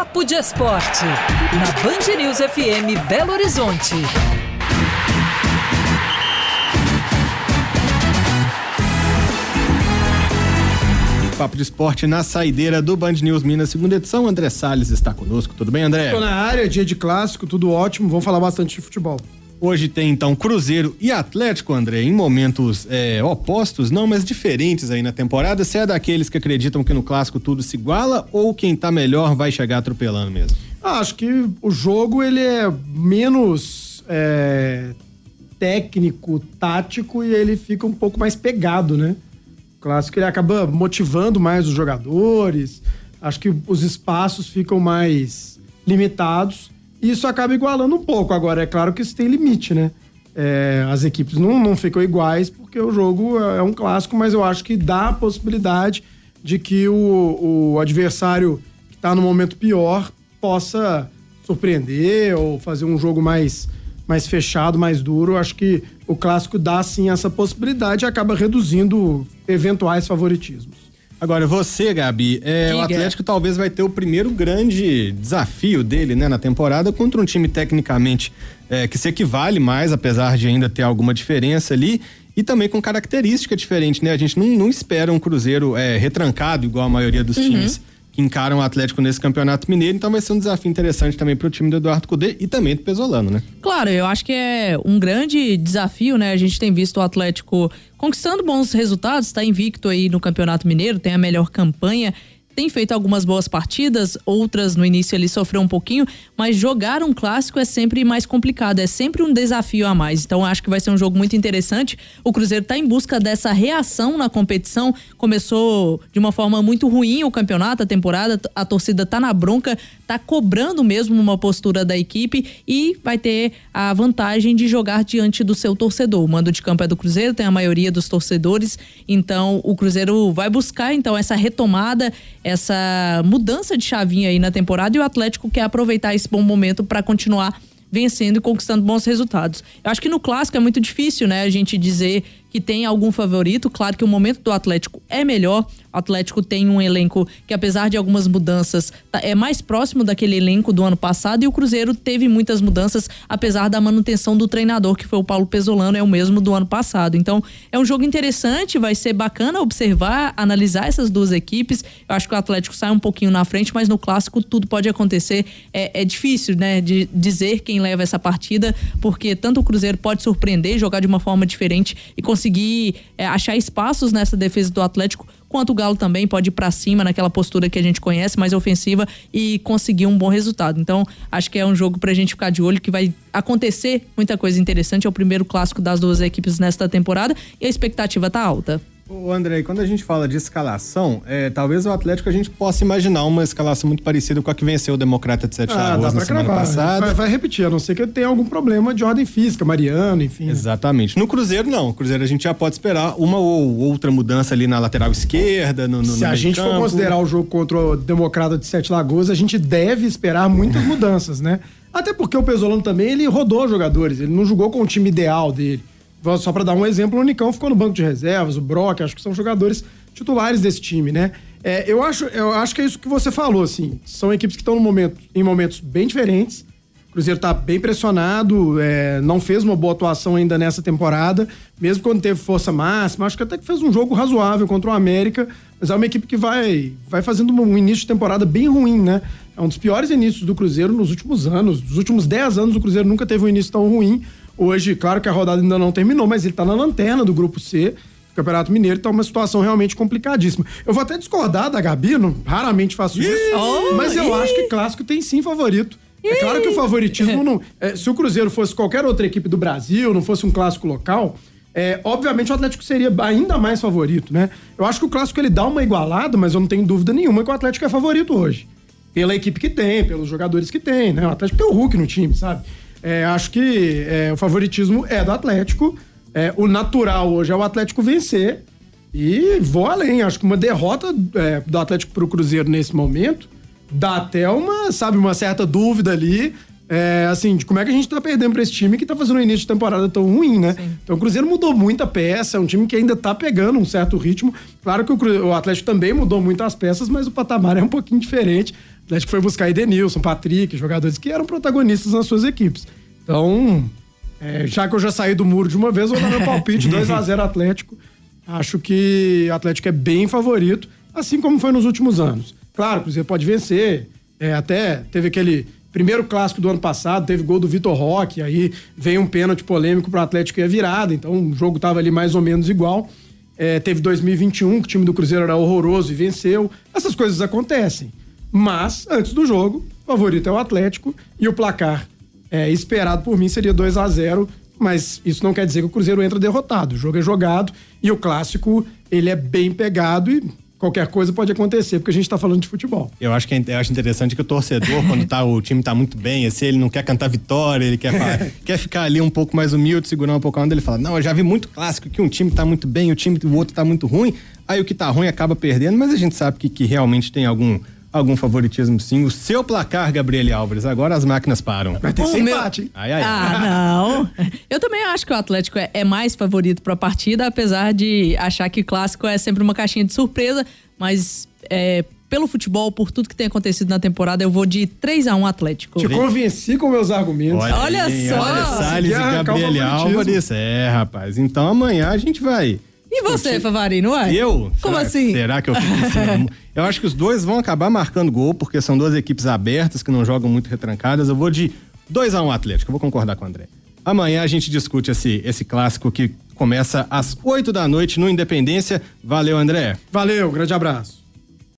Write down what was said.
Papo de Esporte, na Band News FM Belo Horizonte. Papo de Esporte na saideira do Band News Minas, segunda edição. André Salles está conosco. Tudo bem, André? Tô na área, dia de clássico, tudo ótimo. Vamos falar bastante de futebol. Hoje tem então Cruzeiro e Atlético, André, em momentos é, opostos, não, mas diferentes aí na temporada. Você é daqueles que acreditam que no clássico tudo se iguala ou quem tá melhor vai chegar atropelando mesmo? Ah, acho que o jogo ele é menos é, técnico, tático e ele fica um pouco mais pegado, né? clássico ele acaba motivando mais os jogadores. Acho que os espaços ficam mais limitados. E isso acaba igualando um pouco. Agora, é claro que isso tem limite, né? É, as equipes não, não ficam iguais porque o jogo é um clássico, mas eu acho que dá a possibilidade de que o, o adversário que está no momento pior possa surpreender ou fazer um jogo mais mais fechado, mais duro, acho que o clássico dá sim essa possibilidade e acaba reduzindo eventuais favoritismos. Agora, você, Gabi, é, o Atlético talvez vai ter o primeiro grande desafio dele né, na temporada contra um time tecnicamente é, que se equivale mais, apesar de ainda ter alguma diferença ali, e também com característica diferente, né? A gente não, não espera um Cruzeiro é, retrancado, igual a maioria dos uhum. times que encaram o Atlético nesse Campeonato Mineiro, então vai ser um desafio interessante também para o time do Eduardo Cudê e também do Pesolano, né? Claro, eu acho que é um grande desafio, né? A gente tem visto o Atlético conquistando bons resultados, está invicto aí no Campeonato Mineiro, tem a melhor campanha tem feito algumas boas partidas, outras no início ele sofreu um pouquinho, mas jogar um clássico é sempre mais complicado, é sempre um desafio a mais. Então acho que vai ser um jogo muito interessante. O Cruzeiro está em busca dessa reação na competição. Começou de uma forma muito ruim o campeonato, a temporada, a torcida tá na bronca, tá cobrando mesmo uma postura da equipe e vai ter a vantagem de jogar diante do seu torcedor. O mando de campo é do Cruzeiro, tem a maioria dos torcedores, então o Cruzeiro vai buscar então essa retomada essa mudança de chavinha aí na temporada e o Atlético quer aproveitar esse bom momento para continuar vencendo e conquistando bons resultados. Eu acho que no clássico é muito difícil, né, a gente dizer que tem algum favorito. Claro que o momento do Atlético é melhor. O Atlético tem um elenco que, apesar de algumas mudanças, tá, é mais próximo daquele elenco do ano passado. E o Cruzeiro teve muitas mudanças, apesar da manutenção do treinador, que foi o Paulo Pesolano, é o mesmo do ano passado. Então, é um jogo interessante, vai ser bacana observar, analisar essas duas equipes. Eu acho que o Atlético sai um pouquinho na frente, mas no clássico tudo pode acontecer. É, é difícil, né, de dizer quem leva essa partida, porque tanto o Cruzeiro pode surpreender, jogar de uma forma diferente e conseguir conseguir é, achar espaços nessa defesa do Atlético, quanto o Galo também pode ir para cima naquela postura que a gente conhece, mais ofensiva e conseguir um bom resultado. Então, acho que é um jogo pra gente ficar de olho que vai acontecer muita coisa interessante. É o primeiro clássico das duas equipes nesta temporada e a expectativa tá alta. Ô André, quando a gente fala de escalação, é, talvez o Atlético a gente possa imaginar uma escalação muito parecida com a que venceu o Democrata de Sete ah, Lagoas na semana cravar. passada. Vai, vai, repetir, a não ser que tenha algum problema de ordem física, Mariano, enfim. Exatamente. No Cruzeiro, não. No Cruzeiro a gente já pode esperar uma ou outra mudança ali na lateral esquerda, no, no Se no a gente campo. for considerar o jogo contra o Democrata de Sete Lagoas, a gente deve esperar muitas mudanças, né? Até porque o Pesolano também, ele rodou jogadores, ele não jogou com o time ideal dele. Só para dar um exemplo, o Nicão ficou no banco de reservas, o Brock, acho que são jogadores titulares desse time, né? É, eu, acho, eu acho que é isso que você falou, assim. São equipes que estão momento, em momentos bem diferentes. O Cruzeiro está bem pressionado, é, não fez uma boa atuação ainda nessa temporada, mesmo quando teve força máxima. Acho que até que fez um jogo razoável contra o América, mas é uma equipe que vai, vai fazendo um início de temporada bem ruim, né? É um dos piores inícios do Cruzeiro nos últimos anos. Nos últimos 10 anos, o Cruzeiro nunca teve um início tão ruim. Hoje, claro que a rodada ainda não terminou, mas ele está na lanterna do grupo C. Campeonato Mineiro está uma situação realmente complicadíssima. Eu vou até discordar da Gabi, não, raramente faço isso, oh, mas eu acho que clássico tem sim favorito. É claro que o favoritismo não. É, se o Cruzeiro fosse qualquer outra equipe do Brasil, não fosse um clássico local, é, obviamente o Atlético seria ainda mais favorito, né? Eu acho que o clássico ele dá uma igualada, mas eu não tenho dúvida nenhuma que o Atlético é favorito hoje. Pela equipe que tem, pelos jogadores que tem, né? O Atlético tem o Hulk no time, sabe? É, acho que é, o favoritismo é do Atlético. É, o natural hoje é o Atlético vencer. E vou além. Acho que uma derrota é, do Atlético para o Cruzeiro nesse momento dá até uma, sabe, uma certa dúvida ali. É, assim, de como é que a gente tá perdendo pra esse time que tá fazendo um início de temporada tão ruim, né? Sim. Então o Cruzeiro mudou muita peça, é um time que ainda tá pegando um certo ritmo. Claro que o, Cruzeiro, o Atlético também mudou muitas peças, mas o patamar é um pouquinho diferente. O Atlético foi buscar Edenilson, Patrick, jogadores que eram protagonistas nas suas equipes. Então, é, já que eu já saí do muro de uma vez, vou dar meu palpite 2 a 0 Atlético. Acho que o Atlético é bem favorito, assim como foi nos últimos anos. Claro, o Cruzeiro pode vencer, é, até teve aquele Primeiro clássico do ano passado, teve gol do Vitor Roque, aí veio um pênalti polêmico para o Atlético e a virada, então o jogo estava ali mais ou menos igual. É, teve 2021, que o time do Cruzeiro era horroroso e venceu. Essas coisas acontecem. Mas, antes do jogo, o favorito é o Atlético e o placar é, esperado por mim seria 2 a 0 mas isso não quer dizer que o Cruzeiro entra derrotado. O jogo é jogado e o clássico ele é bem pegado e qualquer coisa pode acontecer, porque a gente está falando de futebol. Eu acho que é, eu acho interessante que o torcedor, quando tá, o time está muito bem, assim, ele não quer cantar vitória, ele quer, falar, quer ficar ali um pouco mais humilde, segurar um pouco a onda, ele fala: Não, eu já vi muito clássico que um time está muito bem, o time do outro está muito ruim, aí o que está ruim acaba perdendo, mas a gente sabe que, que realmente tem algum algum favoritismo sim. O seu placar, Gabriele Álvares, agora as máquinas param. Vai ter sem empate. Ai, ai, ah, não. Eu também acho que o Atlético é, é mais favorito para a partida, apesar de achar que o clássico é sempre uma caixinha de surpresa, mas é, pelo futebol, por tudo que tem acontecido na temporada, eu vou de 3 a 1 Atlético. Te convenci com meus argumentos. Olha, olha só. Olha, Salles e Gabriele Álvares. É, rapaz. Então amanhã a gente vai e você, Favarino, ué? Eu? Como será, assim? Será que eu fico assim? eu acho que os dois vão acabar marcando gol, porque são duas equipes abertas que não jogam muito retrancadas. Eu vou de 2 a 1 um Atlético, eu vou concordar com o André. Amanhã a gente discute esse, esse clássico que começa às 8 da noite no Independência. Valeu, André. Valeu, grande abraço.